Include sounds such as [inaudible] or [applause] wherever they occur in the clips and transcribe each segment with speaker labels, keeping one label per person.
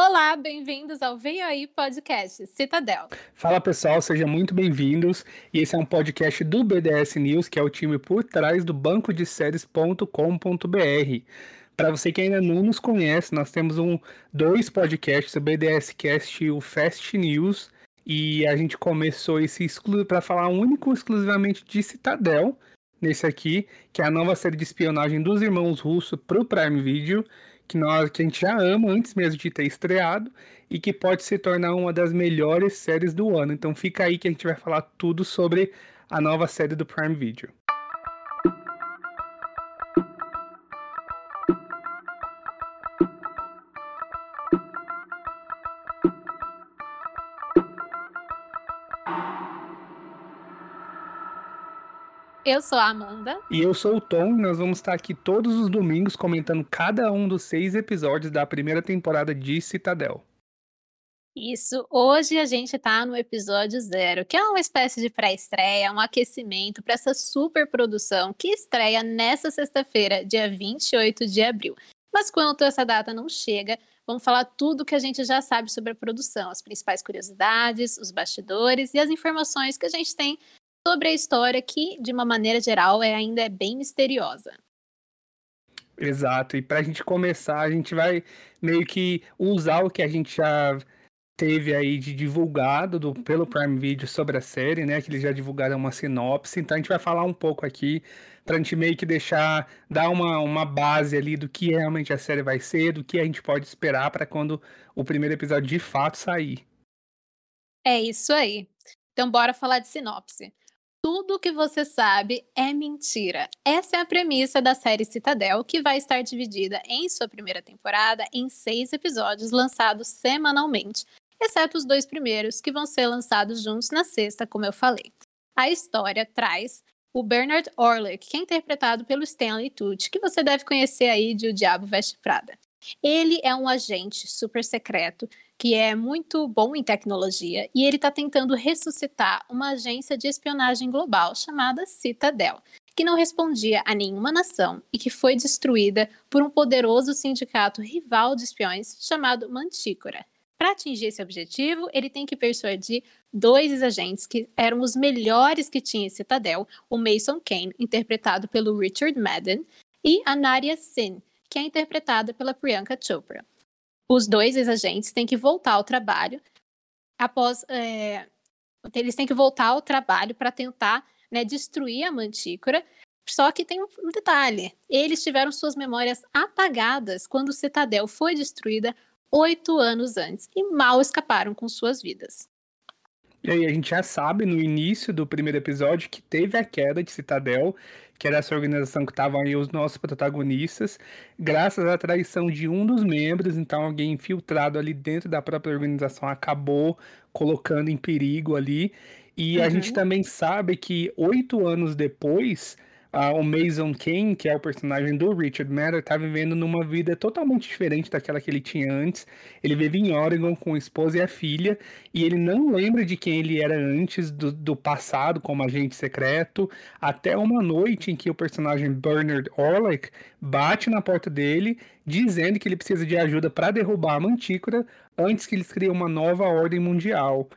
Speaker 1: Olá, bem-vindos ao Veio Aí Podcast Citadel.
Speaker 2: Fala pessoal, sejam muito bem-vindos. E esse é um podcast do BDS News, que é o time por trás do banco de séries.com.br. Para você que ainda não nos conhece, nós temos um, dois podcasts, o BDS Cast e o Fast News. E a gente começou esse para falar único exclusivamente de Citadel, nesse aqui, que é a nova série de espionagem dos irmãos russos para o Prime Video que, nós, que a gente já ama antes mesmo de ter estreado e que pode se tornar uma das melhores séries do ano. Então fica aí que a gente vai falar tudo sobre a nova série do Prime Video.
Speaker 1: Eu sou a Amanda.
Speaker 2: E eu sou o Tom. Nós vamos estar aqui todos os domingos comentando cada um dos seis episódios da primeira temporada de Citadel.
Speaker 1: Isso. Hoje a gente está no episódio zero, que é uma espécie de pré-estreia, um aquecimento para essa super produção que estreia nessa sexta-feira, dia 28 de abril. Mas quanto essa data não chega, vamos falar tudo que a gente já sabe sobre a produção, as principais curiosidades, os bastidores e as informações que a gente tem sobre a história que, de uma maneira geral, é, ainda é bem misteriosa.
Speaker 2: Exato, e para a gente começar, a gente vai meio que usar o que a gente já teve aí de divulgado do, pelo Prime Video sobre a série, né? Que eles já divulgaram uma sinopse, então a gente vai falar um pouco aqui para a gente meio que deixar, dar uma, uma base ali do que realmente a série vai ser, do que a gente pode esperar para quando o primeiro episódio de fato sair.
Speaker 1: É isso aí. Então bora falar de sinopse tudo que você sabe é mentira. Essa é a premissa da série Citadel, que vai estar dividida em sua primeira temporada em seis episódios lançados semanalmente, exceto os dois primeiros, que vão ser lançados juntos na sexta, como eu falei. A história traz o Bernard Orlick, que é interpretado pelo Stanley Tucci, que você deve conhecer aí de O Diabo Veste Prada. Ele é um agente super secreto que é muito bom em tecnologia e ele está tentando ressuscitar uma agência de espionagem global chamada Citadel, que não respondia a nenhuma nação e que foi destruída por um poderoso sindicato rival de espiões chamado Mantícora. Para atingir esse objetivo, ele tem que persuadir dois agentes que eram os melhores que tinha Citadel, o Mason Kane, interpretado pelo Richard Madden, e a Nadia Sin, que é interpretada pela Priyanka Chopra. Os dois ex-agentes têm que voltar ao trabalho após. É, eles têm que voltar ao trabalho para tentar né, destruir a mantícora. Só que tem um detalhe: eles tiveram suas memórias apagadas quando Citadel foi destruída oito anos antes e mal escaparam com suas vidas.
Speaker 2: E aí, a gente já sabe no início do primeiro episódio que teve a queda de Citadel que era essa organização que estavam aí os nossos protagonistas, graças à traição de um dos membros, então alguém infiltrado ali dentro da própria organização acabou colocando em perigo ali. E uhum. a gente também sabe que oito anos depois O Mason Kane, que é o personagem do Richard Madden, tá vivendo numa vida totalmente diferente daquela que ele tinha antes. Ele vive em Oregon com a esposa e a filha, e ele não lembra de quem ele era antes do, do passado como agente secreto, até uma noite em que o personagem Bernard Orlick bate na porta dele, dizendo que ele precisa de ajuda para derrubar a Mantícora antes que eles criem uma nova ordem mundial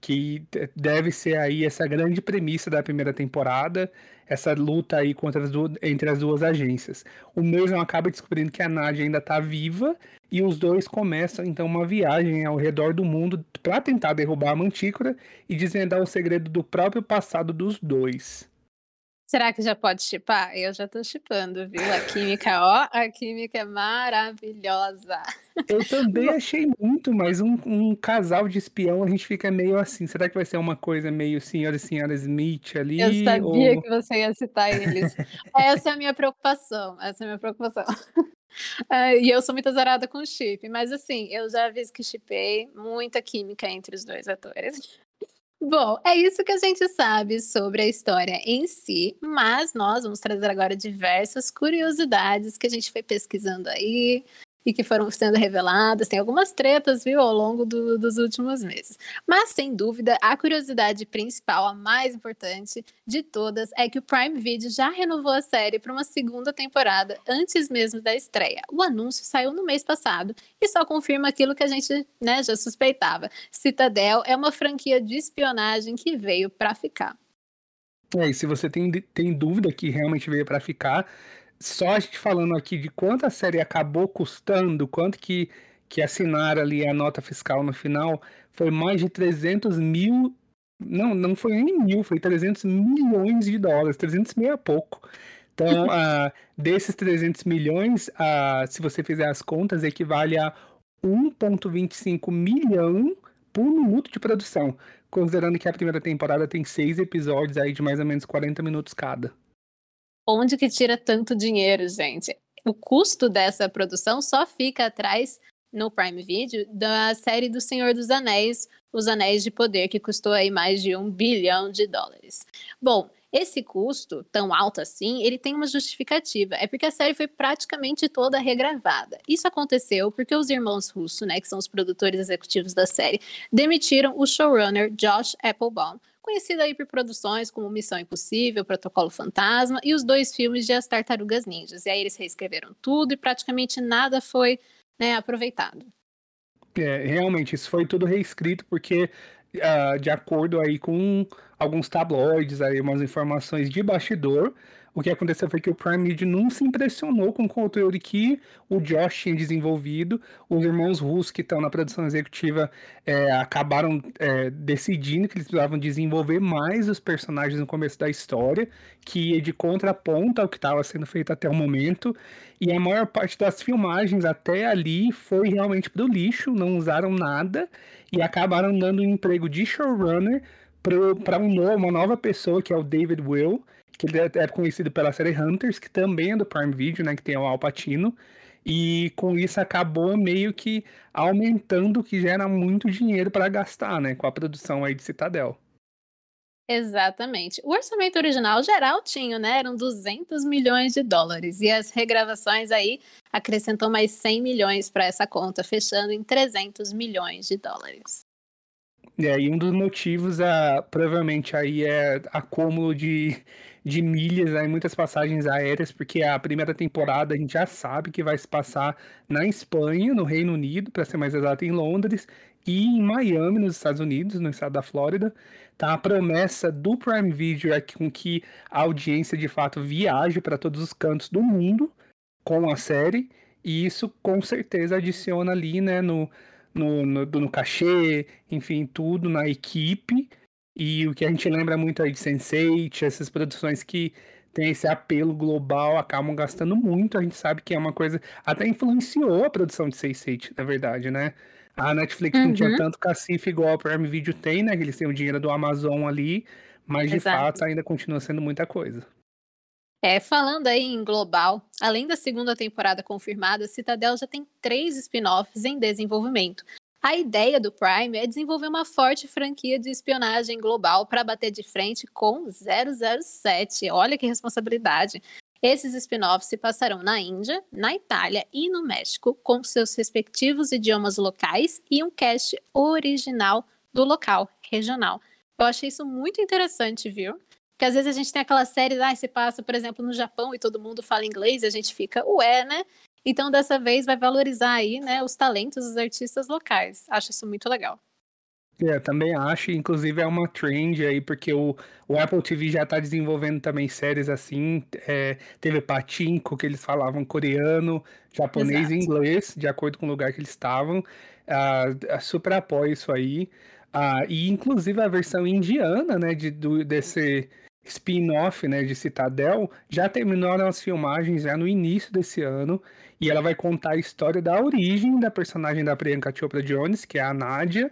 Speaker 2: que deve ser aí essa grande premissa da primeira temporada, essa luta aí contra as duas, entre as duas agências. O Mason acaba descobrindo que a Nadia ainda está viva e os dois começam então uma viagem ao redor do mundo para tentar derrubar a Mantícora e desvendar o segredo do próprio passado dos dois.
Speaker 1: Será que já pode chipar? Eu já tô chipando, viu? A química, ó, a química é maravilhosa.
Speaker 2: Eu também achei muito, mas um, um, casal de espião a gente fica meio assim. Será que vai ser uma coisa meio senhora e senhora Smith ali?
Speaker 1: Eu sabia ou... que você ia citar eles. essa é a minha preocupação. Essa é a minha preocupação. [laughs] É, e eu sou muito azarada com chip, mas assim, eu já vi que chipei muita química entre os dois atores. Bom, é isso que a gente sabe sobre a história em si, mas nós vamos trazer agora diversas curiosidades que a gente foi pesquisando aí e que foram sendo reveladas. Tem algumas tretas, viu, ao longo do, dos últimos meses. Mas, sem dúvida, a curiosidade principal, a mais importante de todas, é que o Prime Video já renovou a série para uma segunda temporada antes mesmo da estreia. O anúncio saiu no mês passado e só confirma aquilo que a gente né, já suspeitava. Citadel é uma franquia de espionagem que veio para ficar.
Speaker 2: É, e se você tem, tem dúvida que realmente veio para ficar, só a gente falando aqui de quanto a série acabou custando, quanto que, que assinaram ali a nota fiscal no final, foi mais de 300 mil. Não, não foi nem mil, foi 300 milhões de dólares, 300 mil é pouco. Então, uh, desses 300 milhões, uh, se você fizer as contas, equivale a 1,25 milhão por minuto de produção considerando que a primeira temporada tem seis episódios aí de mais ou menos 40 minutos cada.
Speaker 1: Onde que tira tanto dinheiro, gente? O custo dessa produção só fica atrás no Prime Video da série do Senhor dos Anéis, Os Anéis de Poder, que custou aí mais de um bilhão de dólares. Bom, esse custo, tão alto assim, ele tem uma justificativa. É porque a série foi praticamente toda regravada. Isso aconteceu porque os irmãos Russo, né, que são os produtores executivos da série, demitiram o showrunner Josh Applebaum, conhecido aí por produções como Missão Impossível, Protocolo Fantasma e os dois filmes de As Tartarugas Ninjas. E aí eles reescreveram tudo e praticamente nada foi né, aproveitado.
Speaker 2: É, realmente, isso foi tudo reescrito porque, uh, de acordo aí com alguns tabloides, aí, umas informações de bastidor. O que aconteceu foi que o Prime Video não se impressionou com o conteúdo que o Josh tinha desenvolvido. Os irmãos Russo, que estão na produção executiva, é, acabaram é, decidindo que eles precisavam desenvolver mais os personagens no começo da história, que ia de contraponto ao que estava sendo feito até o momento. E a maior parte das filmagens até ali foi realmente para o lixo, não usaram nada e acabaram dando um emprego de showrunner para um, uma nova pessoa, que é o David Will, que ele é, é conhecido pela série Hunters, que também é do Prime Video, né, que tem o Al Pacino, e com isso acabou meio que aumentando o que gera muito dinheiro para gastar, né, com a produção aí de Citadel.
Speaker 1: Exatamente. O orçamento original geral tinha, né? Eram 200 milhões de dólares. E as regravações aí acrescentou mais 100 milhões para essa conta, fechando em 300 milhões de dólares.
Speaker 2: É, e um dos motivos é, provavelmente aí é acúmulo de, de milhas, aí, muitas passagens aéreas, porque a primeira temporada a gente já sabe que vai se passar na Espanha, no Reino Unido, para ser mais exato, em Londres, e em Miami, nos Estados Unidos, no estado da Flórida. Tá? A promessa do Prime Video é com que a audiência de fato viaje para todos os cantos do mundo com a série, e isso com certeza adiciona ali, né, no no, no, no cachê, enfim, tudo na equipe. E o que a gente lembra muito aí de Sense8, essas produções que tem esse apelo global, acabam gastando muito. A gente sabe que é uma coisa. Até influenciou a produção de Sense8, na verdade, né? A Netflix uhum. não tinha uhum. tanto cacife igual a Prime Video tem, né? Eles têm o dinheiro do Amazon ali, mas de Exato. fato ainda continua sendo muita coisa.
Speaker 1: É, falando aí em global, além da segunda temporada confirmada, Citadel já tem três spin-offs em desenvolvimento. A ideia do Prime é desenvolver uma forte franquia de espionagem global para bater de frente com 007. Olha que responsabilidade. Esses spin-offs se passarão na Índia, na Itália e no México, com seus respectivos idiomas locais e um cast original do local, regional. Eu achei isso muito interessante, viu? Porque às vezes a gente tem aquela série, ah, se passa, por exemplo, no Japão e todo mundo fala inglês, e a gente fica, ué, né? Então, dessa vez, vai valorizar aí, né, os talentos dos artistas locais. Acho isso muito legal.
Speaker 2: É, também acho, inclusive é uma trend aí, porque o, o Apple TV já está desenvolvendo também séries assim, é, teve Patinco, que eles falavam coreano, japonês Exato. e inglês, de acordo com o lugar que eles estavam, uh, super apoio isso aí, uh, e inclusive a versão indiana, né, de, do, desse, spin-off né, de Citadel já terminaram as filmagens já no início desse ano e ela vai contar a história da origem da personagem da Priyanka Chopra Jones, que é a Nadia.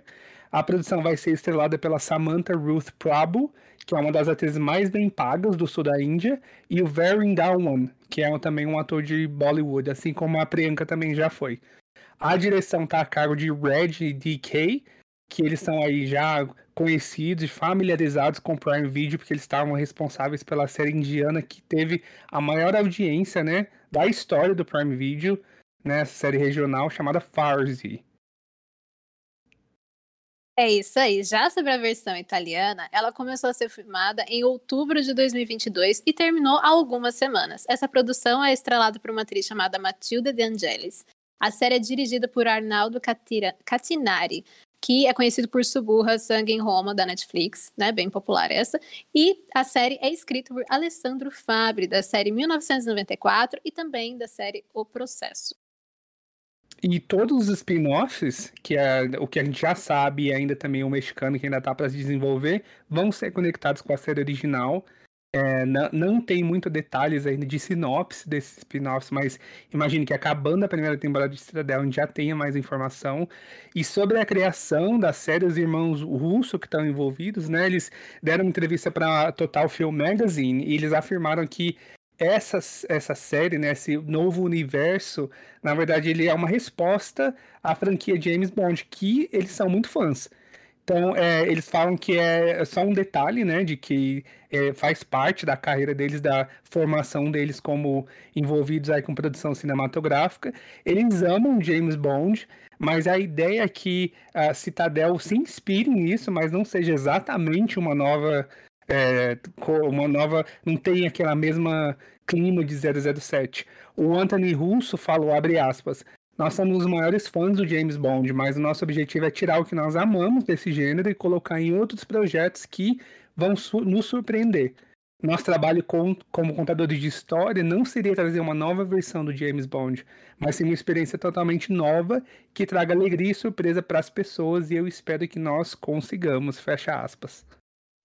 Speaker 2: A produção vai ser estrelada pela Samantha Ruth Prabhu, que é uma das atrizes mais bem pagas do sul da Índia, e o Varun Dhawan, que é também um ator de Bollywood, assim como a Priyanka também já foi. A direção está a cargo de Red DK, que eles são aí já conhecidos e familiarizados com o Prime Video, porque eles estavam responsáveis pela série indiana que teve a maior audiência, né, da história do Prime Video, nessa né, série regional chamada Farsi.
Speaker 1: É isso aí. Já sobre a versão italiana, ela começou a ser filmada em outubro de 2022 e terminou há algumas semanas. Essa produção é estrelada por uma atriz chamada Matilda De Angelis. A série é dirigida por Arnaldo Catinari, que é conhecido por Suburra Sangue em Roma, da Netflix, né? Bem popular essa. E a série é escrita por Alessandro Fabri, da série 1994 e também da série O Processo.
Speaker 2: E todos os spin-offs, que é o que a gente já sabe e ainda também o mexicano que ainda está para se desenvolver, vão ser conectados com a série original. É, não, não, tem muito detalhes ainda de sinopse desses spin-offs, mas imagine que acabando a primeira temporada de Citadel, a gente já tenha mais informação. E sobre a criação da série, os irmãos Russo que estão envolvidos, né? Eles deram uma entrevista para Total Film Magazine e eles afirmaram que essa, essa série, né, esse novo universo, na verdade, ele é uma resposta à franquia James Bond, que eles são muito fãs. Então, é, eles falam que é só um detalhe, né, de que é, faz parte da carreira deles, da formação deles como envolvidos aí com produção cinematográfica. Eles amam James Bond, mas a ideia é que a Citadel se inspire nisso, mas não seja exatamente uma nova é, uma nova. Não tem aquela mesma clima de 007. O Anthony Russo falou, abre aspas, nós somos os maiores fãs do James Bond, mas o nosso objetivo é tirar o que nós amamos desse gênero e colocar em outros projetos que vão su nos surpreender. Nosso trabalho com, como contadores de história não seria trazer uma nova versão do James Bond, mas sim uma experiência totalmente nova que traga alegria e surpresa para as pessoas e eu espero que nós consigamos. Fecha aspas.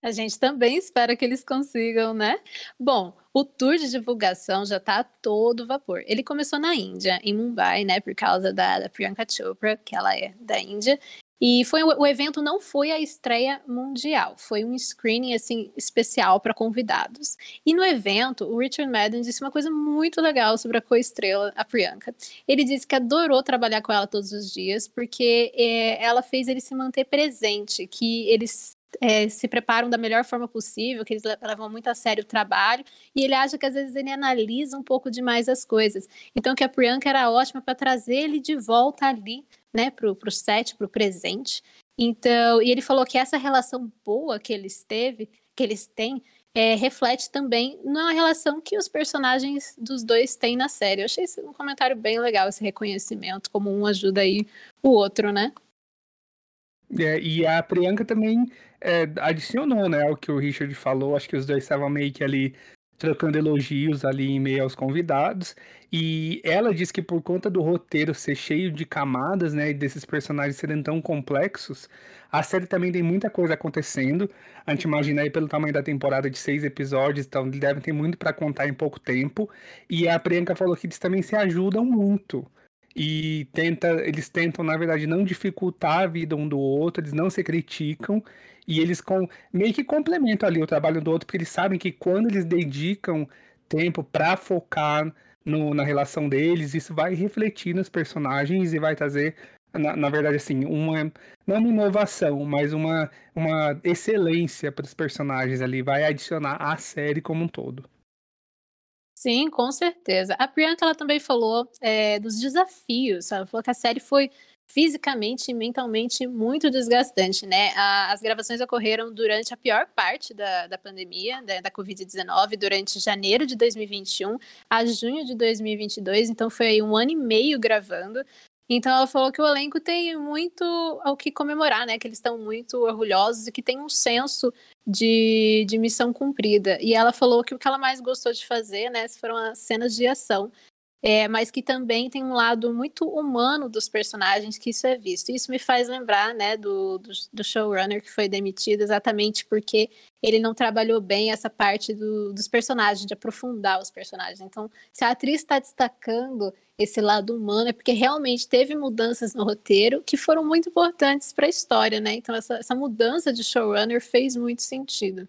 Speaker 1: A gente também espera que eles consigam, né? Bom, o tour de divulgação já está a todo vapor. Ele começou na Índia, em Mumbai, né? Por causa da, da Priyanka Chopra, que ela é da Índia. E foi o evento não foi a estreia mundial, foi um screening assim especial para convidados. E no evento, o Richard Madden disse uma coisa muito legal sobre a co-estrela, a Priyanka. Ele disse que adorou trabalhar com ela todos os dias porque é, ela fez ele se manter presente, que eles é, se preparam da melhor forma possível, que eles levam muito a sério o trabalho, e ele acha que às vezes ele analisa um pouco demais as coisas. Então que a Priyanka era ótima para trazer ele de volta ali, né, pro, pro set, pro presente. Então, e ele falou que essa relação boa que eles teve, que eles têm, é, reflete também na relação que os personagens dos dois têm na série. Eu achei um comentário bem legal, esse reconhecimento, como um ajuda aí o outro, né?
Speaker 2: É, e a Priyanka também é, adicionou, né, o que o Richard falou. Acho que os dois estavam meio que ali trocando elogios ali em meio aos convidados. E ela diz que por conta do roteiro ser cheio de camadas, né, e desses personagens serem tão complexos, a série também tem muita coisa acontecendo. A gente imagina aí pelo tamanho da temporada de seis episódios, então devem ter muito para contar em pouco tempo. E a Priyanka falou que eles também se ajudam muito e tenta, eles tentam, na verdade, não dificultar a vida um do outro, eles não se criticam e eles com, meio que complementam ali o trabalho do outro, porque eles sabem que quando eles dedicam tempo para focar no, na relação deles, isso vai refletir nos personagens e vai trazer, na, na verdade, assim, uma, não uma inovação, mas uma, uma excelência para os personagens ali, vai adicionar à série como um todo.
Speaker 1: Sim, com certeza. A Priyanka ela também falou é, dos desafios. Ela falou que a série foi fisicamente e mentalmente muito desgastante, né? A, as gravações ocorreram durante a pior parte da, da pandemia, da, da Covid-19, durante janeiro de 2021 a junho de 2022, então foi um ano e meio gravando. Então ela falou que o elenco tem muito ao que comemorar, né? Que eles estão muito orgulhosos e que tem um senso de, de missão cumprida. E ela falou que o que ela mais gostou de fazer, né, foram as cenas de ação é, mas que também tem um lado muito humano dos personagens que isso é visto. Isso me faz lembrar né, do, do, do showrunner que foi demitido exatamente porque ele não trabalhou bem essa parte do, dos personagens, de aprofundar os personagens. Então, se a atriz está destacando esse lado humano, é porque realmente teve mudanças no roteiro que foram muito importantes para a história, né? Então, essa, essa mudança de showrunner fez muito sentido.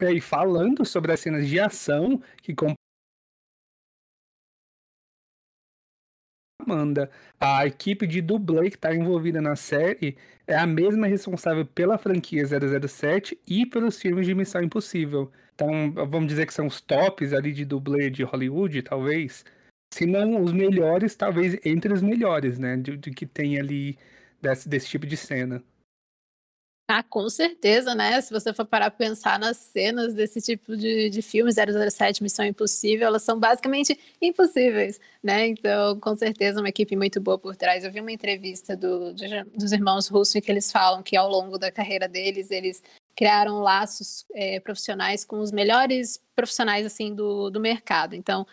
Speaker 2: É, e falando sobre as cenas de ação que Amanda. A equipe de dublê que está envolvida na série é a mesma responsável pela franquia 007 e pelos filmes de Missão Impossível. Então, vamos dizer que são os tops ali de dublê de Hollywood, talvez. se não os melhores, talvez entre os melhores, né? De, de que tem ali desse, desse tipo de cena.
Speaker 1: Ah, com certeza, né? Se você for parar para pensar nas cenas desse tipo de, de filme, 007, Missão Impossível, elas são basicamente impossíveis, né? Então, com certeza, uma equipe muito boa por trás. Eu vi uma entrevista do, dos irmãos Russo em que eles falam que ao longo da carreira deles, eles criaram laços é, profissionais com os melhores profissionais, assim, do, do mercado. Então,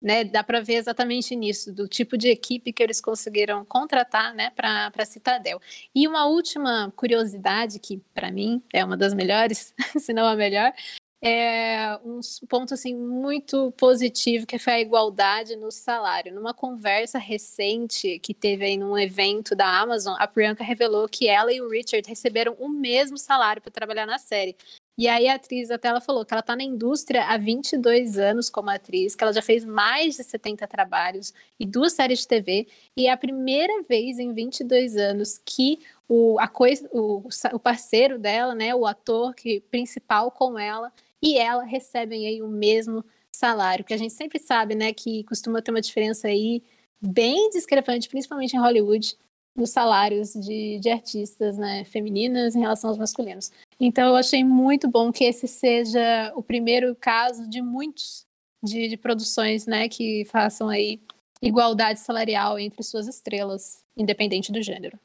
Speaker 1: né, dá para ver exatamente nisso, do tipo de equipe que eles conseguiram contratar né, para a Citadel. E uma última curiosidade, que para mim é uma das melhores, [laughs] se não a melhor, é um ponto assim muito positivo que foi a igualdade no salário. Numa conversa recente que teve aí num evento da Amazon, a Priyanka revelou que ela e o Richard receberam o mesmo salário para trabalhar na série. E aí a atriz até ela falou que ela está na indústria há 22 anos como atriz, que ela já fez mais de 70 trabalhos e duas séries de TV, e é a primeira vez em 22 anos que o, a coisa, o, o parceiro dela, né, o ator que, principal com ela, e ela recebem aí o mesmo salário, que a gente sempre sabe, né, que costuma ter uma diferença aí bem discrepante, principalmente em Hollywood, nos salários de, de artistas né, femininas em relação aos masculinos. Então, eu achei muito bom que esse seja o primeiro caso de muitos de, de produções né, que façam aí igualdade salarial entre suas estrelas, independente do gênero.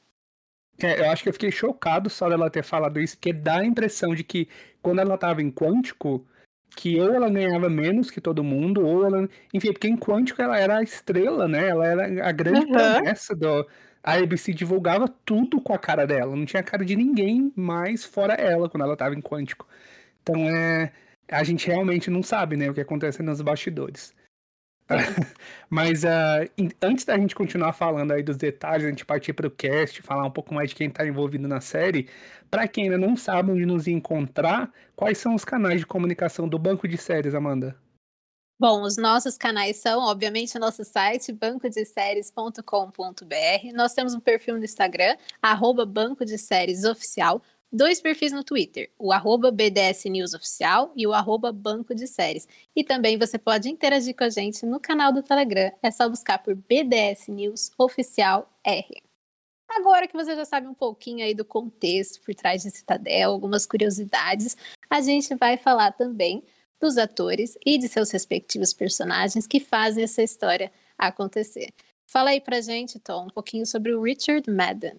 Speaker 2: É, eu acho que eu fiquei chocado só dela ter falado isso, porque dá a impressão de que quando ela estava em Quântico, que ou ela ganhava menos que todo mundo, ou ela. Enfim, porque em Quântico ela era a estrela, né? Ela era a grande uhum. promessa do, a ABC divulgava tudo com a cara dela. Não tinha cara de ninguém mais fora ela quando ela tava em Quântico. Então é. A gente realmente não sabe, né, o que acontece nos bastidores. [laughs] Mas uh, antes da gente continuar falando aí dos detalhes, a gente partir para o cast, falar um pouco mais de quem está envolvido na série, para quem ainda não sabe onde nos encontrar, quais são os canais de comunicação do Banco de Séries, Amanda?
Speaker 1: Bom, os nossos canais são, obviamente, o nosso site, bancodeséries.com.br. Nós temos um perfil no Instagram, arroba Banco de Séries Oficial, dois perfis no Twitter, o arroba BDS News Oficial e o arroba Banco de Séries. E também você pode interagir com a gente no canal do Telegram, é só buscar por BDS News Oficial R. Agora que você já sabe um pouquinho aí do contexto por trás de Citadel, algumas curiosidades, a gente vai falar também dos atores e de seus respectivos personagens que fazem essa história acontecer. Fala aí pra gente, Tom, um pouquinho sobre o Richard Madden.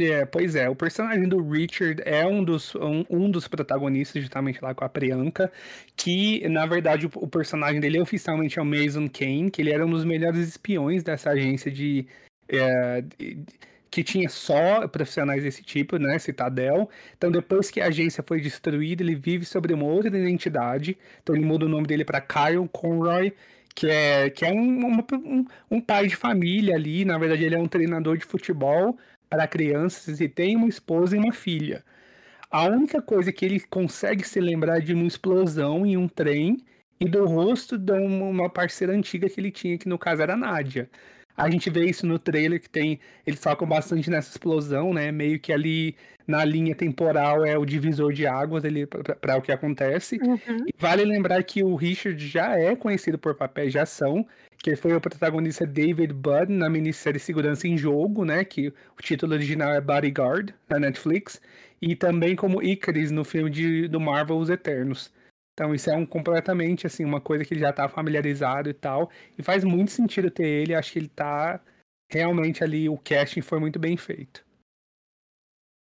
Speaker 2: É, pois é, o personagem do Richard é um dos, um, um, dos protagonistas, justamente lá com a Priyanka, que, na verdade, o, o, personagem dele oficialmente é o Mason Kane, que ele era um dos melhores espiões dessa agência de, é, de que tinha só profissionais desse tipo, né, Citadel. Então, depois que a agência foi destruída, ele vive sobre uma outra identidade. Então, ele muda o nome dele para Kyle Conroy, que é, que é um, um, um, pai de família ali. Na verdade, ele é um treinador de futebol para crianças e tem uma esposa e uma filha. A única coisa que ele consegue se lembrar é de uma explosão em um trem e do rosto de uma parceira antiga que ele tinha, que no caso era a Nádia. A gente vê isso no trailer que tem. Eles focam bastante nessa explosão, né? Meio que ali na linha temporal é o divisor de águas para o que acontece. Uhum. vale lembrar que o Richard já é conhecido por papéis de ação, que foi o protagonista David Budd na minissérie Segurança em Jogo, né? Que o título original é Bodyguard, da Netflix. E também como Icarus no filme de, do Marvel Os Eternos. Então isso é um completamente assim uma coisa que ele já tá familiarizado e tal, e faz muito sentido ter ele, acho que ele tá realmente ali o casting foi muito bem feito.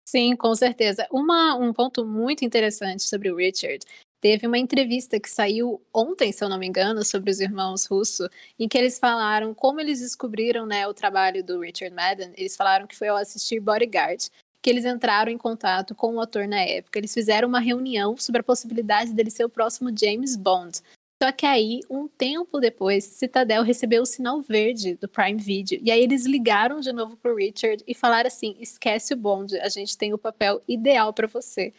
Speaker 1: Sim, com certeza. Uma, um ponto muito interessante sobre o Richard teve uma entrevista que saiu ontem, se eu não me engano, sobre os irmãos Russo, em que eles falaram como eles descobriram né, o trabalho do Richard Madden. Eles falaram que foi ao assistir Bodyguard que eles entraram em contato com o ator na época. Eles fizeram uma reunião sobre a possibilidade dele ser o próximo James Bond. Só que aí, um tempo depois, Citadel recebeu o sinal verde do Prime Video. E aí eles ligaram de novo pro Richard e falaram assim: esquece o Bond, a gente tem o papel ideal para você.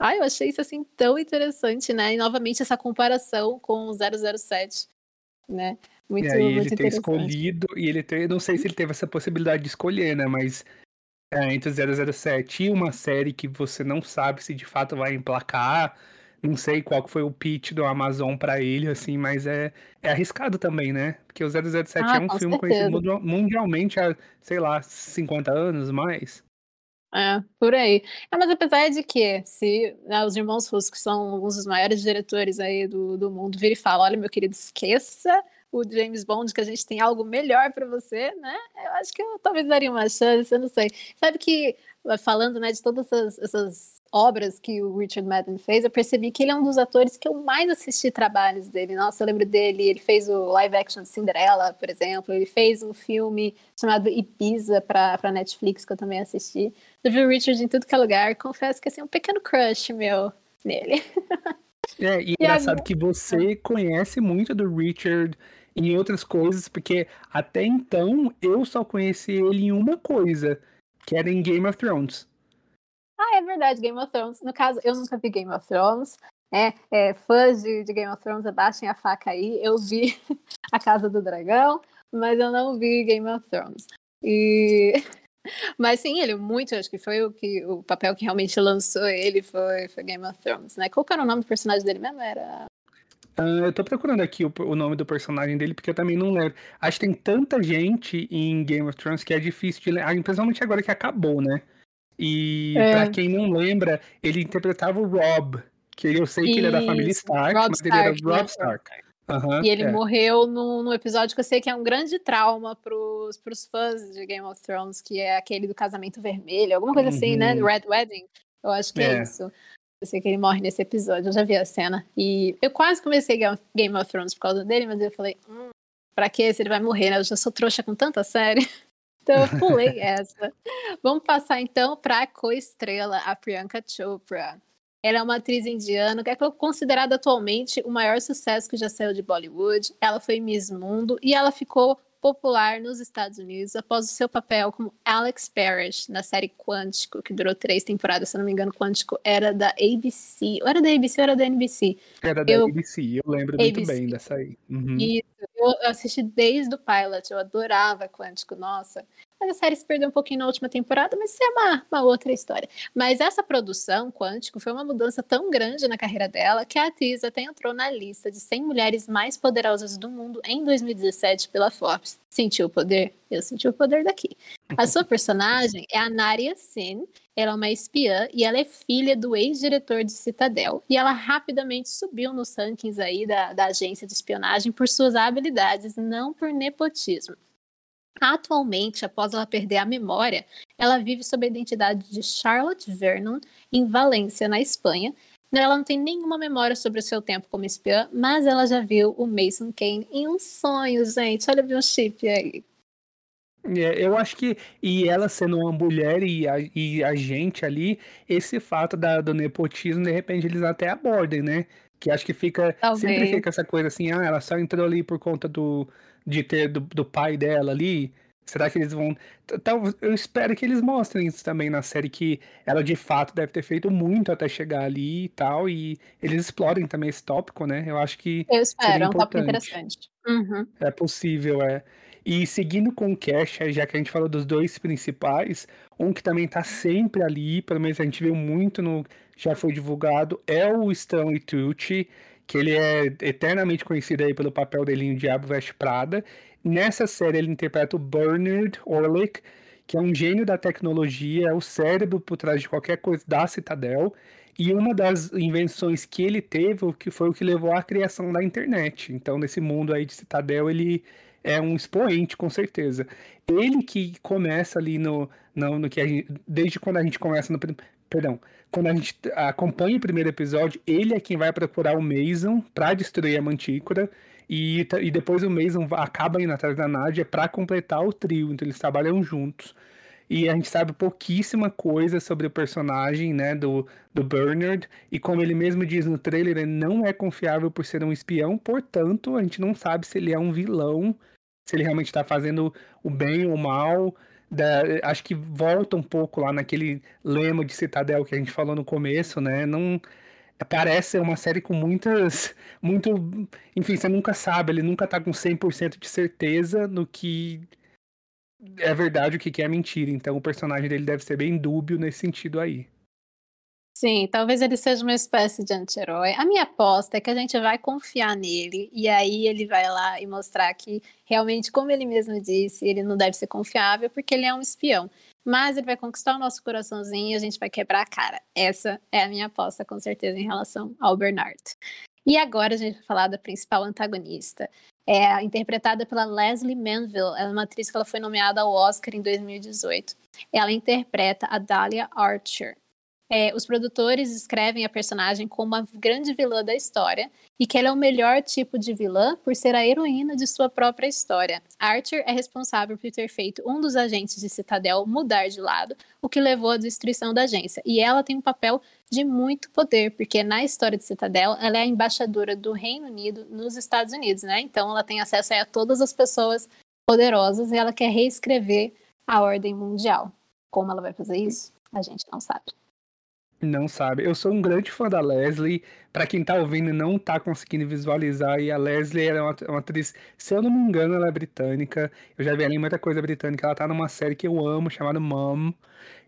Speaker 1: Ah, eu achei isso assim tão interessante, né? E novamente essa comparação com o 007, né?
Speaker 2: Muito, e aí muito ele ter escolhido, e ele ter, não sei se ele teve essa possibilidade de escolher, né? Mas é, entre 007 e uma série que você não sabe se de fato vai emplacar, Não sei qual foi o pitch do Amazon para ele, assim, mas é, é arriscado também, né? Porque o 007 ah, é um filme certeza. conhecido mundialmente há, sei lá, 50 anos mais.
Speaker 1: É, por aí. É, mas apesar de que, se né, os irmãos Russo, que são alguns dos maiores diretores aí do, do mundo, virem e falam, olha, meu querido, esqueça o James Bond, que a gente tem algo melhor para você, né? Eu acho que eu talvez daria uma chance, eu não sei. Sabe que, falando né, de todas essas, essas obras que o Richard Madden fez, eu percebi que ele é um dos atores que eu mais assisti trabalhos dele. Nossa, eu lembro dele, ele fez o live action de Cinderela, por exemplo, ele fez um filme chamado Ibiza para Netflix, que eu também assisti. Eu vi o Richard em tudo que é lugar, confesso que assim, um pequeno crush meu nele. [laughs]
Speaker 2: É, e, e engraçado agora... que você conhece muito do Richard em outras coisas, porque até então eu só conheci ele em uma coisa, que era em Game of Thrones.
Speaker 1: Ah, é verdade, Game of Thrones. No caso, eu nunca vi Game of Thrones. É, é, fãs de, de, Game of Thrones, abaixem a faca aí. Eu vi [laughs] A Casa do Dragão, mas eu não vi Game of Thrones. E... [laughs] Mas sim, ele muito, acho que foi o que o papel que realmente lançou ele foi, foi Game of Thrones, né? Qual era o nome do personagem dele mesmo? Era
Speaker 2: Uh, eu tô procurando aqui o, o, nome do personagem dele, porque eu também não lembro. Acho que tem tanta gente em Game of Thrones que é difícil de lembrar, principalmente agora que acabou, né? E é. pra quem não lembra, ele interpretava o Rob, que eu sei que ele é da família Stark, Rob mas Stark, ele era Rob né? Stark.
Speaker 1: Uhum, e ele é. morreu no, no, episódio que eu sei que é um grande trauma pros, pros fãs de Game of Thrones, que é aquele do casamento vermelho, alguma coisa uhum. assim, né? Uhum. Red Wedding. Eu acho que é, é isso. Eu sei que ele morre nesse episódio, eu já vi a cena. E eu quase comecei Game of Thrones por causa dele, mas eu falei, hum, pra que se ele vai morrer, né? Eu já sou trouxa com tanta série. [laughs] Então eu pulei [laughs] essa. Vamos passar então pra co-estrela, a Priyanka Chopra. Ela é uma atriz indiana que é considerada atualmente o maior sucesso que já saiu de Bollywood. Ela foi Miss Mundo e ela ficou popular nos Estados Unidos após o seu papel como Alex Parrish na série Quântico, que durou três temporadas, se não me engano, Quântico era da ABC. Ou era da ABC ou era da NBC?
Speaker 2: Era da eu... ABC, eu lembro ABC. muito bem dessa aí. Uhum.
Speaker 1: Isso, eu assisti desde o pilot, eu adorava Quântico, nossa. Mas a série se perdeu um pouquinho na última temporada, mas isso é uma, uma outra história. Mas essa produção, Quântico, foi uma mudança tão grande na carreira dela que a atriz até entrou na lista de 100 mulheres mais poderosas do mundo em 2017 pela Forbes. Sentiu o poder? Eu senti o poder daqui. A sua personagem é a Naria Sin. Ela é uma espiã e ela é filha do ex-diretor de Citadel. E ela rapidamente subiu nos rankings aí da, da agência de espionagem por suas habilidades, não por nepotismo. Atualmente, após ela perder a memória, ela vive sob a identidade de Charlotte Vernon em Valência, na Espanha. Ela não tem nenhuma memória sobre o seu tempo como espiã, mas ela já viu o Mason Kane em um sonho, gente. Olha o chip aí.
Speaker 2: É, eu acho que, e ela sendo uma mulher e a, e a gente ali, esse fato da, do nepotismo, de repente eles até abordem, né? Que acho que fica, Talvez. sempre fica essa coisa assim, ah, ela só entrou ali por conta do, de ter do, do pai dela ali. Será que eles vão. Então, eu espero que eles mostrem isso também na série, que ela de fato deve ter feito muito até chegar ali e tal, e eles explorem também esse tópico, né? Eu acho que.
Speaker 1: Eu espero, é um tópico interessante. Uhum.
Speaker 2: É possível, é. E seguindo com o Cash, já que a gente falou dos dois principais, um que também tá sempre ali, pelo menos a gente viu muito no. Já foi divulgado, é o Stanley Tucci que ele é eternamente conhecido aí pelo papel dele em Diabo Veste Prada. Nessa série ele interpreta o Bernard Orlick, que é um gênio da tecnologia, é o cérebro por trás de qualquer coisa da Citadel. E uma das invenções que ele teve que foi o que levou à criação da internet. Então, nesse mundo aí de Citadel, ele é um expoente, com certeza. Ele que começa ali no, no, no que gente, desde quando a gente começa no perdão, quando a gente acompanha o primeiro episódio, ele é quem vai procurar o Mason para destruir a Mantícora. E, e depois o Mason acaba indo atrás da Nadia para completar o trio. Então eles trabalham juntos. E a gente sabe pouquíssima coisa sobre o personagem, né, do, do Bernard. E como ele mesmo diz no trailer, ele não é confiável por ser um espião. Portanto, a gente não sabe se ele é um vilão, se ele realmente está fazendo o bem ou o mal da, acho que volta um pouco lá naquele lema de Citadel que a gente falou no começo, né? Não parece uma série com muitas muito, enfim, você nunca sabe, ele nunca tá com 100% de certeza no que é verdade o que é mentira. Então o personagem dele deve ser bem dúbio nesse sentido aí.
Speaker 1: Sim, talvez ele seja uma espécie de anti-herói. A minha aposta é que a gente vai confiar nele e aí ele vai lá e mostrar que realmente, como ele mesmo disse, ele não deve ser confiável porque ele é um espião. Mas ele vai conquistar o nosso coraçãozinho e a gente vai quebrar a cara. Essa é a minha aposta, com certeza, em relação ao Bernard. E agora a gente vai falar da principal antagonista. É interpretada pela Leslie Manville. Ela é uma atriz que ela foi nomeada ao Oscar em 2018. Ela interpreta a Dahlia Archer. É, os produtores escrevem a personagem como a grande vilã da história e que ela é o melhor tipo de vilã por ser a heroína de sua própria história. Archer é responsável por ter feito um dos agentes de Citadel mudar de lado, o que levou à destruição da agência. E ela tem um papel de muito poder, porque na história de Citadel ela é a embaixadora do Reino Unido nos Estados Unidos, né? Então ela tem acesso a todas as pessoas poderosas e ela quer reescrever a ordem mundial. Como ela vai fazer isso? A gente não sabe.
Speaker 2: Não sabe. Eu sou um grande fã da Leslie. Para quem tá ouvindo não tá conseguindo visualizar, e a Leslie é uma, uma, atriz, se eu não me engano, ela é britânica. Eu já vi em muita coisa britânica. Ela tá numa série que eu amo, chamada Mom.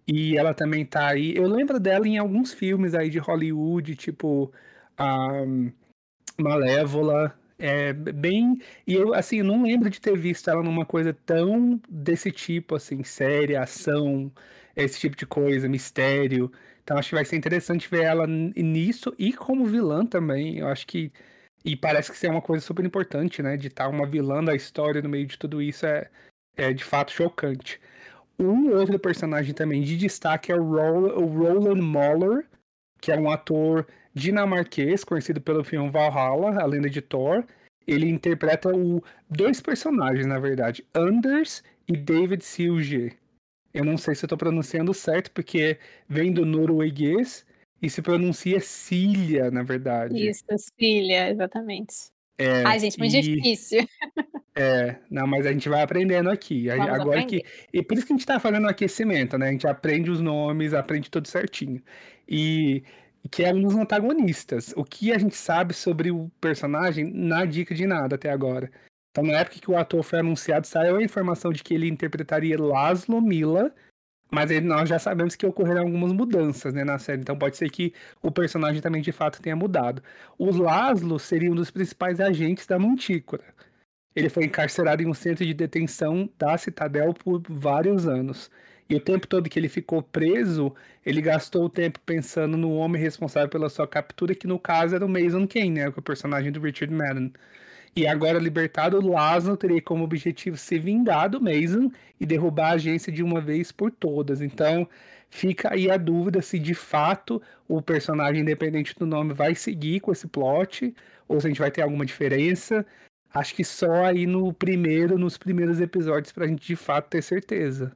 Speaker 2: E ela também tá aí. Eu lembro dela em alguns filmes aí de Hollywood, tipo um, Malévola. É bem. E eu, assim, não lembro de ter visto ela numa coisa tão desse tipo, assim, séria, ação, esse tipo de coisa, mistério. Então acho que vai ser interessante ver ela nisso e como vilã também. Eu acho que. E parece que isso é uma coisa super importante, né? De estar uma vilã da história no meio de tudo isso é, é de fato chocante. Um outro personagem também de destaque é o, o Roland Moller, que é um ator dinamarquês, conhecido pelo filme Valhalla, a lenda de Thor. Ele interpreta o, dois personagens, na verdade, Anders e David Silge. Eu não sei se eu tô pronunciando certo, porque vem do norueguês e se pronuncia Cília, na verdade.
Speaker 1: Isso, Cília, exatamente.
Speaker 2: É,
Speaker 1: Ai, gente, muito e... difícil.
Speaker 2: É, não, mas a gente vai aprendendo aqui. Vamos Agora aprender. que. E por isso que a gente tá fazendo aquecimento, né? A gente aprende os nomes, aprende tudo certinho. E que é um dos antagonistas. O que a gente sabe sobre o personagem, na dica de nada até agora. Então, na época que o ator foi anunciado, saiu a informação de que ele interpretaria Laszlo Mila, mas ele, nós já sabemos que ocorreram algumas mudanças né, na série, então pode ser que o personagem também de fato tenha mudado. O Laszlo seria um dos principais agentes da Mantícora. Ele foi encarcerado em um centro de detenção da Citadel por vários anos. E o tempo todo que ele ficou preso, ele gastou o tempo pensando no homem responsável pela sua captura, que no caso era o Mason Kane, né, o personagem do Richard Madden. E agora libertado, Lázaro teria como objetivo ser vingado Mason e derrubar a agência de uma vez por todas. Então fica aí a dúvida se de fato o personagem, independente do nome, vai seguir com esse plot ou se a gente vai ter alguma diferença. Acho que só aí no primeiro, nos primeiros episódios, pra gente de fato ter certeza.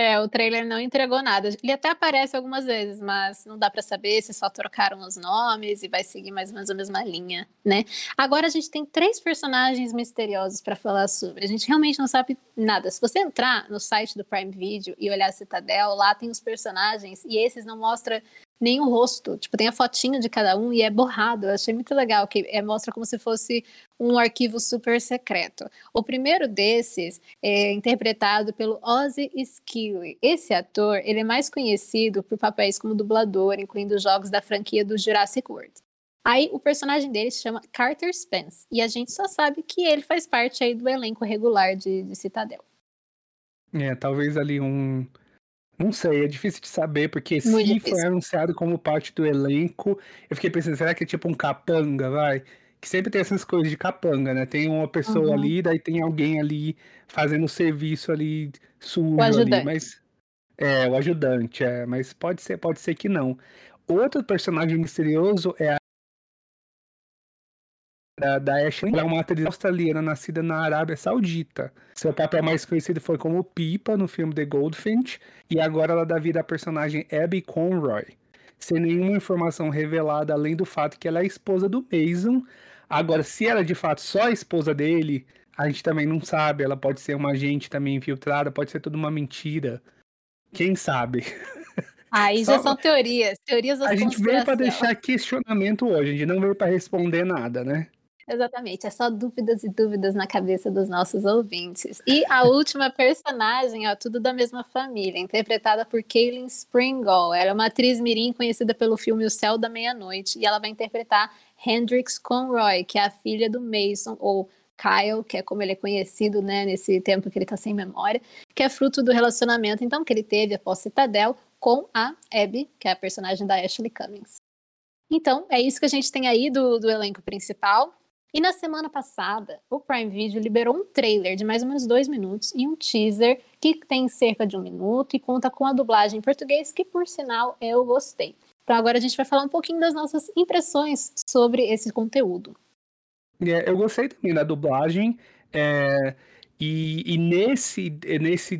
Speaker 1: É, o trailer não entregou nada. Ele até aparece algumas vezes, mas não dá para saber se só trocaram os nomes e vai seguir mais ou menos a mesma linha, né? Agora a gente tem três personagens misteriosos para falar sobre. A gente realmente não sabe nada. Se você entrar no site do Prime Video e olhar a Citadel, lá tem os personagens e esses não mostram nem o rosto. Tipo, tem a fotinho de cada um e é borrado. Eu achei muito legal, que é, mostra como se fosse um arquivo super secreto. O primeiro desses é interpretado pelo Ozzy Skilly. Esse ator, ele é mais conhecido por papéis como dublador, incluindo jogos da franquia do Jurassic World. Aí o personagem dele se chama Carter Spence, e a gente só sabe que ele faz parte aí do elenco regular de, de Citadel.
Speaker 2: É, talvez ali um, não sei, é difícil de saber, porque Muito se difícil. foi anunciado como parte do elenco, eu fiquei pensando, será que é tipo um capanga, vai? Que sempre tem essas coisas de capanga, né? Tem uma pessoa uhum. ali, daí tem alguém ali fazendo o serviço ali sujo ali, mas é o ajudante, é, mas pode ser, pode ser que não. Outro personagem misterioso é a da, da Ashley, ela é uma atriz australiana nascida na Arábia Saudita. Seu papel mais conhecido foi como Pipa no filme The Goldfinch, e agora ela dá vida à personagem Abby Conroy, sem nenhuma informação revelada além do fato que ela é a esposa do Mason. Agora, se ela é de fato só a esposa dele, a gente também não sabe. Ela pode ser uma agente também infiltrada, pode ser tudo uma mentira. Quem sabe? [laughs]
Speaker 1: Aí já são teorias, teorias
Speaker 2: A gente veio para deixar questionamento hoje, a gente não veio para responder nada, né?
Speaker 1: Exatamente, é só dúvidas e dúvidas na cabeça dos nossos ouvintes. E a última personagem, ó, tudo da mesma família, interpretada por Kaylin Springall. Ela é uma atriz mirim conhecida pelo filme O Céu da Meia-Noite, e ela vai interpretar Hendrix Conroy, que é a filha do Mason, ou Kyle, que é como ele é conhecido, né, nesse tempo que ele tá sem memória, que é fruto do relacionamento, então, que ele teve após Citadel com a Abby, que é a personagem da Ashley Cummings. Então, é isso que a gente tem aí do, do elenco principal. E na semana passada, o Prime Video liberou um trailer de mais ou menos dois minutos e um teaser que tem cerca de um minuto e conta com a dublagem em português, que por sinal eu gostei. Então agora a gente vai falar um pouquinho das nossas impressões sobre esse conteúdo.
Speaker 2: É, eu gostei também da dublagem. É, e, e, nesse, nesse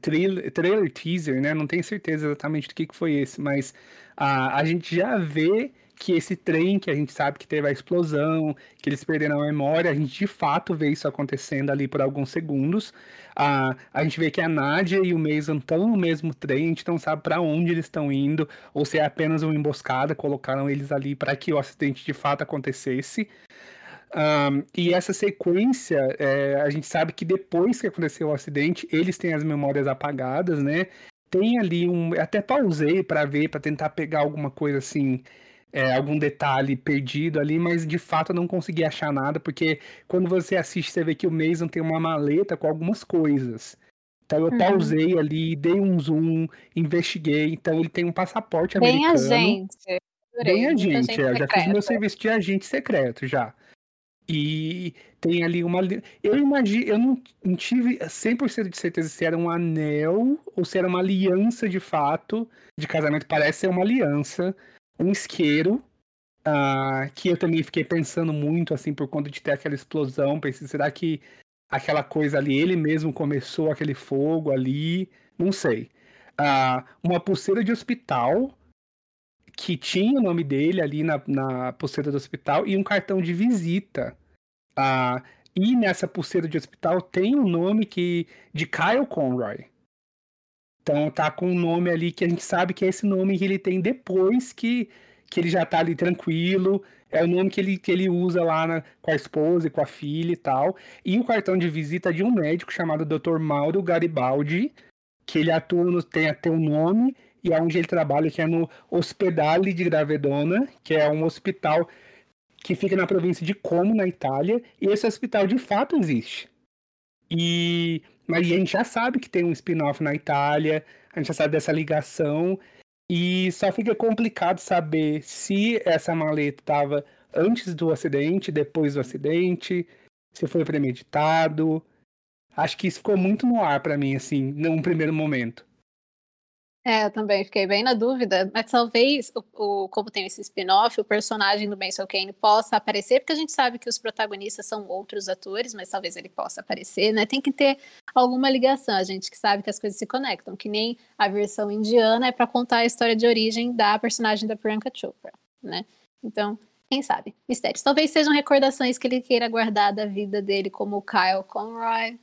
Speaker 2: trailer, trailer, teaser, né? Não tenho certeza exatamente do que, que foi esse, mas a, a gente já vê que esse trem que a gente sabe que teve a explosão, que eles perderam a memória, a gente de fato vê isso acontecendo ali por alguns segundos. A, a gente vê que a Nadia e o Mason estão no mesmo trem, a gente não sabe para onde eles estão indo, ou se é apenas uma emboscada, colocaram eles ali para que o acidente de fato acontecesse. Um, e essa sequência, é, a gente sabe que depois que aconteceu o acidente, eles têm as memórias apagadas, né? Tem ali um. Até pausei para ver, para tentar pegar alguma coisa assim é, algum detalhe perdido ali, mas de fato eu não consegui achar nada, porque quando você assiste, você vê que o Mason tem uma maleta com algumas coisas. Então eu uhum. pausei ali, dei um zoom, investiguei. Então ele tem um passaporte Bem americano. Bem agente. Bem agente, é, eu já fiz meu serviço de agente secreto já. E tem ali uma. Eu imagino, eu não, não tive 100% de certeza se era um anel ou se era uma aliança de fato de casamento. Parece ser uma aliança um isqueiro, uh, que eu também fiquei pensando muito, assim, por conta de ter aquela explosão. Pensei, será que aquela coisa ali, ele mesmo começou aquele fogo ali? Não sei. Uh, uma pulseira de hospital, que tinha o nome dele ali na, na pulseira do hospital, e um cartão de visita. Uh, e nessa pulseira de hospital tem um nome que de Kyle Conroy. Então tá com um nome ali que a gente sabe que é esse nome que ele tem depois que, que ele já tá ali tranquilo. É o nome que ele, que ele usa lá na, com a esposa e com a filha e tal. E o cartão de visita de um médico chamado Dr. Mauro Garibaldi, que ele atua no, tem até um nome, e é onde ele trabalha, que é no Ospedale de Gravedona, que é um hospital que fica na província de Como, na Itália, e esse hospital de fato existe. E mas a gente já sabe que tem um spin-off na Itália, a gente já sabe dessa ligação, e só fica complicado saber se essa maleta estava antes do acidente, depois do acidente, se foi premeditado. Acho que isso ficou muito no ar para mim, assim, num primeiro momento.
Speaker 1: É, eu também fiquei bem na dúvida, mas talvez, o, o como tem esse spin-off, o personagem do Mason Kane possa aparecer, porque a gente sabe que os protagonistas são outros atores, mas talvez ele possa aparecer, né? Tem que ter alguma ligação, a gente que sabe que as coisas se conectam, que nem a versão indiana é para contar a história de origem da personagem da Priyanka Chopra, né? Então, quem sabe? Mistérios. Talvez sejam recordações que ele queira guardar da vida dele como o Kyle Conroy,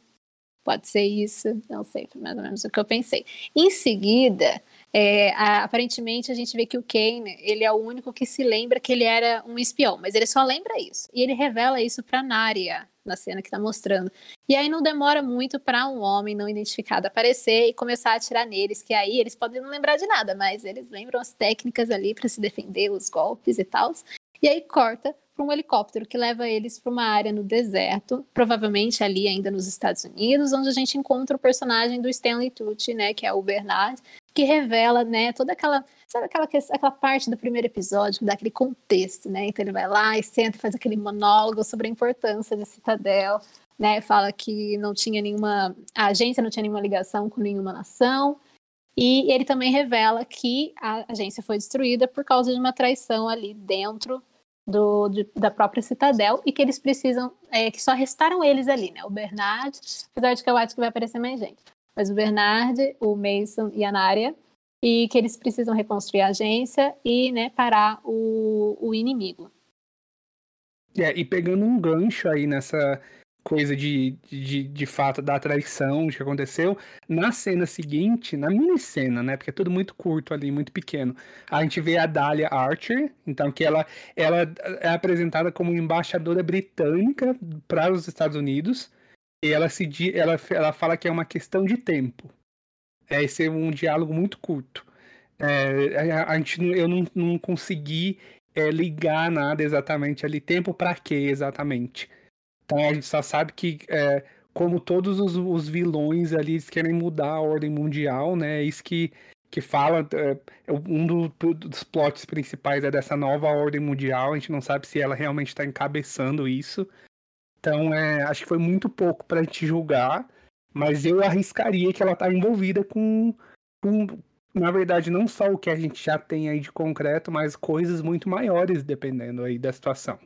Speaker 1: Pode ser isso, não sei, foi mais ou menos o que eu pensei. Em seguida, é, a, aparentemente a gente vê que o Kane, ele é o único que se lembra que ele era um espião, mas ele só lembra isso. E ele revela isso para Naria na cena que tá mostrando. E aí não demora muito para um homem não identificado aparecer e começar a atirar neles, que aí eles podem não lembrar de nada, mas eles lembram as técnicas ali para se defender, os golpes e tal. E aí corta para um helicóptero que leva eles para uma área no deserto, provavelmente ali ainda nos Estados Unidos, onde a gente encontra o personagem do Stanley Tucci, né, que é o Bernard, que revela, né, toda aquela, sabe aquela, aquela parte do primeiro episódio que dá aquele contexto, né? Então ele vai lá e senta faz aquele monólogo sobre a importância da Citadel, né? Fala que não tinha nenhuma a agência não tinha nenhuma ligação com nenhuma nação. E ele também revela que a agência foi destruída por causa de uma traição ali dentro do, de, da própria Citadel e que eles precisam, é, que só restaram eles ali, né? O Bernard, apesar de que eu acho que vai aparecer mais gente, mas o Bernard, o Mason e a Nária, e que eles precisam reconstruir a agência e né, parar o, o inimigo.
Speaker 2: É, e pegando um gancho aí nessa coisa de, de, de fato da traição que aconteceu. Na cena seguinte, na mini cena, né? Porque é tudo muito curto ali, muito pequeno. A gente vê a Dahlia Archer, então que ela, ela é apresentada como embaixadora britânica para os Estados Unidos. E ela se ela, ela fala que é uma questão de tempo. É esse é um diálogo muito curto. É, a, a gente, eu não, não consegui é, ligar nada exatamente ali. Tempo para quê exatamente? Então a gente só sabe que, é, como todos os, os, vilões ali, eles querem mudar a ordem mundial, né? É isso que, que fala. É, é um do, dos plots principais é dessa nova ordem mundial. A gente não sabe se ela realmente está encabeçando isso. Então, é, acho que foi muito pouco para a gente julgar, mas eu arriscaria que ela está envolvida com, com, na verdade, não só o que a gente já tem aí de concreto, mas coisas muito maiores, dependendo aí da situação.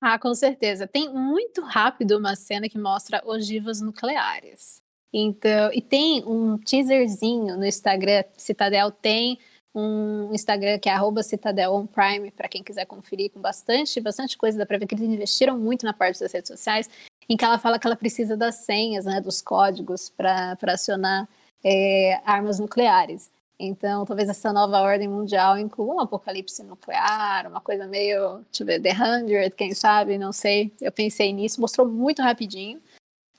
Speaker 1: Ah, com certeza. Tem muito rápido uma cena que mostra ogivas nucleares. Então, e tem um teaserzinho no Instagram, Citadel tem um Instagram que é @citadelonprime para quem quiser conferir com bastante, bastante coisa, dá para ver que eles investiram muito na parte das redes sociais, em que ela fala que ela precisa das senhas, né, dos códigos para acionar é, armas nucleares. Então, talvez essa nova ordem mundial inclua um apocalipse nuclear, uma coisa meio, deixa eu ver, The Hundred, quem sabe, não sei. Eu pensei nisso, mostrou muito rapidinho.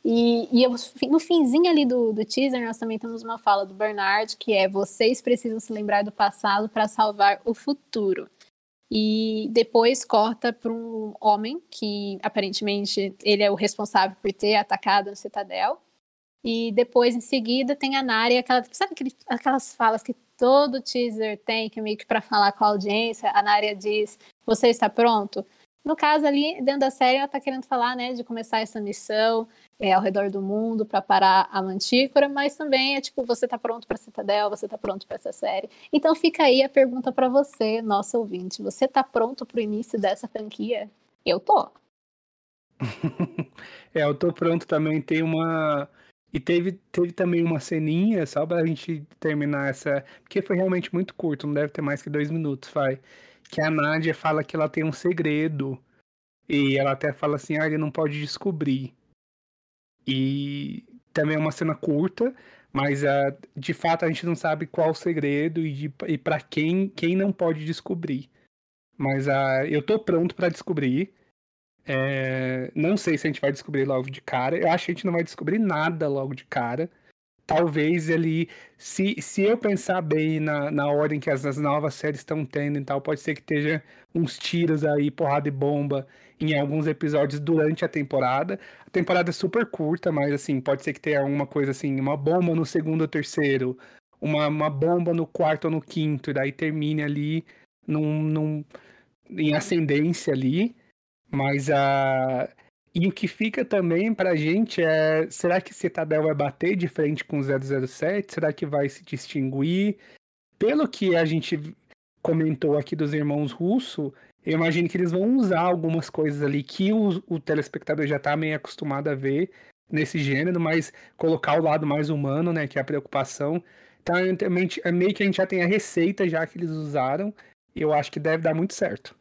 Speaker 1: E, e eu, no finzinho ali do, do teaser, nós também temos uma fala do Bernard, que é: vocês precisam se lembrar do passado para salvar o futuro. E depois corta para um homem que aparentemente ele é o responsável por ter atacado a Citadel. E depois, em seguida, tem a Nari, aquela, sabe aquele, aquelas falas que todo teaser tem, que é meio que para falar com a audiência, a Nária diz, você está pronto? No caso ali, dentro da série, ela está querendo falar, né, de começar essa missão é, ao redor do mundo para parar a Mantícora, mas também é tipo, você está pronto para Citadel, você está pronto para essa série. Então fica aí a pergunta para você, nosso ouvinte, você está pronto para o início dessa franquia? Eu tô. [laughs]
Speaker 2: é, eu tô pronto também. Tem uma e teve, teve também uma ceninha, só pra gente terminar essa. Porque foi realmente muito curto, não deve ter mais que dois minutos, vai. Que a Nádia fala que ela tem um segredo. E ela até fala assim, ah, ele não pode descobrir. E também é uma cena curta, mas uh, de fato a gente não sabe qual o segredo e, de, e para quem, quem não pode descobrir. Mas uh, eu tô pronto para descobrir. É, não sei se a gente vai descobrir logo de cara. Eu acho que a gente não vai descobrir nada logo de cara. Talvez ele. Se, se eu pensar bem na, na ordem que as, as novas séries estão tendo e tal, pode ser que esteja uns tiros aí, porrada e bomba em alguns episódios durante a temporada. A temporada é super curta, mas assim, pode ser que tenha alguma coisa assim, uma bomba no segundo ou terceiro, uma, uma bomba no quarto ou no quinto, e daí termine ali num, num, em ascendência ali. Mas a. E o que fica também pra gente é: será que Citadel vai bater de frente com 007? Será que vai se distinguir? Pelo que a gente comentou aqui dos irmãos Russo, eu imagino que eles vão usar algumas coisas ali que o, o telespectador já tá meio acostumado a ver nesse gênero, mas colocar o lado mais humano, né, que é a preocupação. Então, é meio que a gente já tem a receita já que eles usaram, eu acho que deve dar muito certo.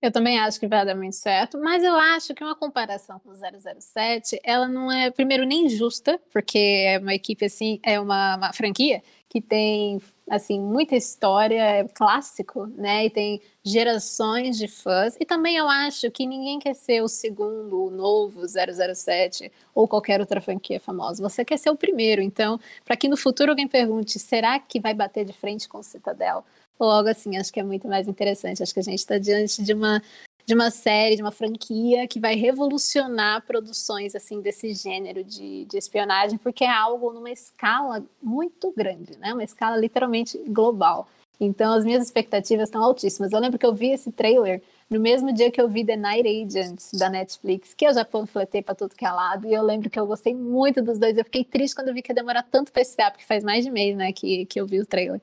Speaker 1: Eu também acho que vai dar muito certo, mas eu acho que uma comparação com o 007, ela não é, primeiro, nem justa, porque é uma equipe, assim, é uma, uma franquia que tem, assim, muita história, é clássico, né, e tem gerações de fãs, e também eu acho que ninguém quer ser o segundo, o novo 007, ou qualquer outra franquia famosa, você quer ser o primeiro, então, para que no futuro alguém pergunte, será que vai bater de frente com o Citadel? Logo assim, acho que é muito mais interessante. Acho que a gente está diante de uma de uma série, de uma franquia que vai revolucionar produções assim desse gênero de, de espionagem, porque é algo numa escala muito grande, né? Uma escala literalmente global. Então as minhas expectativas estão altíssimas. Eu lembro que eu vi esse trailer no mesmo dia que eu vi The Night Agents da Netflix, que eu já panfletei para tudo que é lado, e eu lembro que eu gostei muito dos dois. Eu fiquei triste quando eu vi que ia demorar tanto para estrear, porque faz mais de mês, né, que, que eu vi o trailer.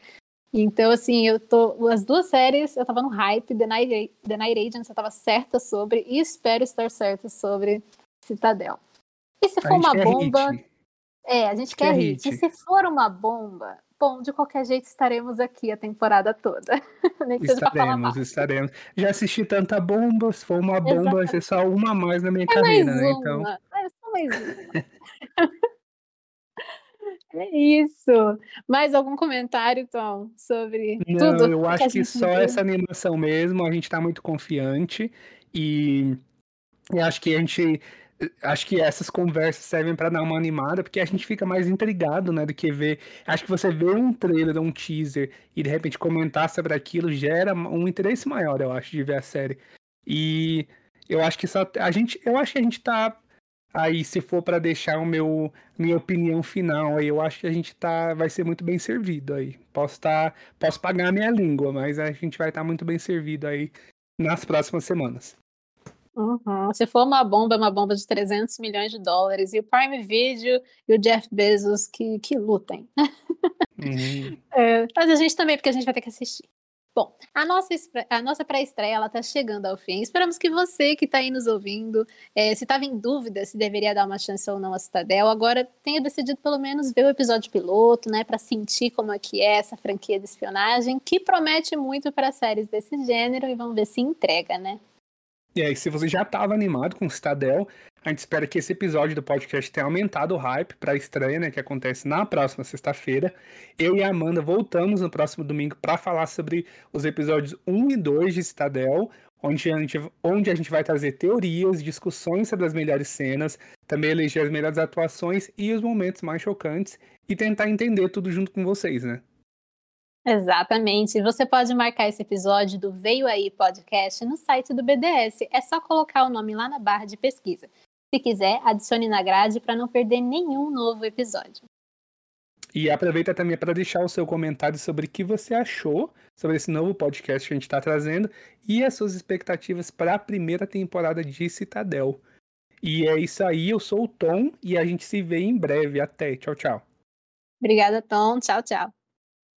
Speaker 1: Então, assim, eu tô. As duas séries eu tava no hype, The Night, The Night Agents eu tava certa sobre, e espero estar certa sobre Citadel. E se for uma bomba. É, a gente quer, quer hit. hit. E se for uma bomba, bom, de qualquer jeito estaremos aqui a temporada toda. [laughs]
Speaker 2: Nem que estaremos, estaremos. Já assisti tanta bomba, se for uma bomba, Exatamente. vai ser só uma a mais na minha é carreira, né? Então...
Speaker 1: É só mais uma. [laughs] É isso. Mais algum comentário, Tom, sobre
Speaker 2: Não,
Speaker 1: tudo?
Speaker 2: Eu acho que, que só viu? essa animação mesmo, a gente está muito confiante e acho que a gente acho que essas conversas servem para dar uma animada, porque a gente fica mais intrigado, né, do que ver. Acho que você vê um trailer, um teaser e de repente comentar sobre aquilo gera um interesse maior, eu acho, de ver a série. E eu acho que só a gente, eu acho que a gente tá aí se for para deixar o meu minha opinião final, aí eu acho que a gente tá vai ser muito bem servido aí. Posso tá, posso pagar a minha língua, mas a gente vai estar tá muito bem servido aí nas próximas semanas.
Speaker 1: Uhum. Se for uma bomba, é uma bomba de 300 milhões de dólares. E o Prime Video e o Jeff Bezos que, que lutem. Uhum. [laughs] É, mas a gente também, porque a gente vai ter que assistir. Bom, a nossa, a nossa pré-estreia está chegando ao fim. Esperamos que você que está aí nos ouvindo, é, se estava em dúvida se deveria dar uma chance ou não a Citadel, agora tenha decidido pelo menos ver o episódio piloto, né, para sentir como é que é essa franquia de espionagem, que promete muito para séries desse gênero e vamos ver se entrega, né?
Speaker 2: E aí, se você já estava animado com Citadel, a gente espera que esse episódio do podcast tenha aumentado o hype para a estreia, né, que acontece na próxima sexta-feira. Eu e a Amanda voltamos no próximo domingo para falar sobre os episódios 1 e 2 de Citadel, onde a, gente, onde a gente vai trazer teorias, discussões sobre as melhores cenas, também eleger as melhores atuações e os momentos mais chocantes e tentar entender tudo junto com vocês, né?
Speaker 1: Exatamente. Você pode marcar esse episódio do Veio Aí Podcast no site do BDS. É só colocar o nome lá na barra de pesquisa. Se quiser, adicione na grade para não perder nenhum novo episódio.
Speaker 2: E aproveita também para deixar o seu comentário sobre o que você achou sobre esse novo podcast que a gente está trazendo e as suas expectativas para a primeira temporada de Citadel. E é isso aí, eu sou o Tom e a gente se vê em breve. Até, tchau, tchau.
Speaker 1: Obrigada, Tom. Tchau, tchau.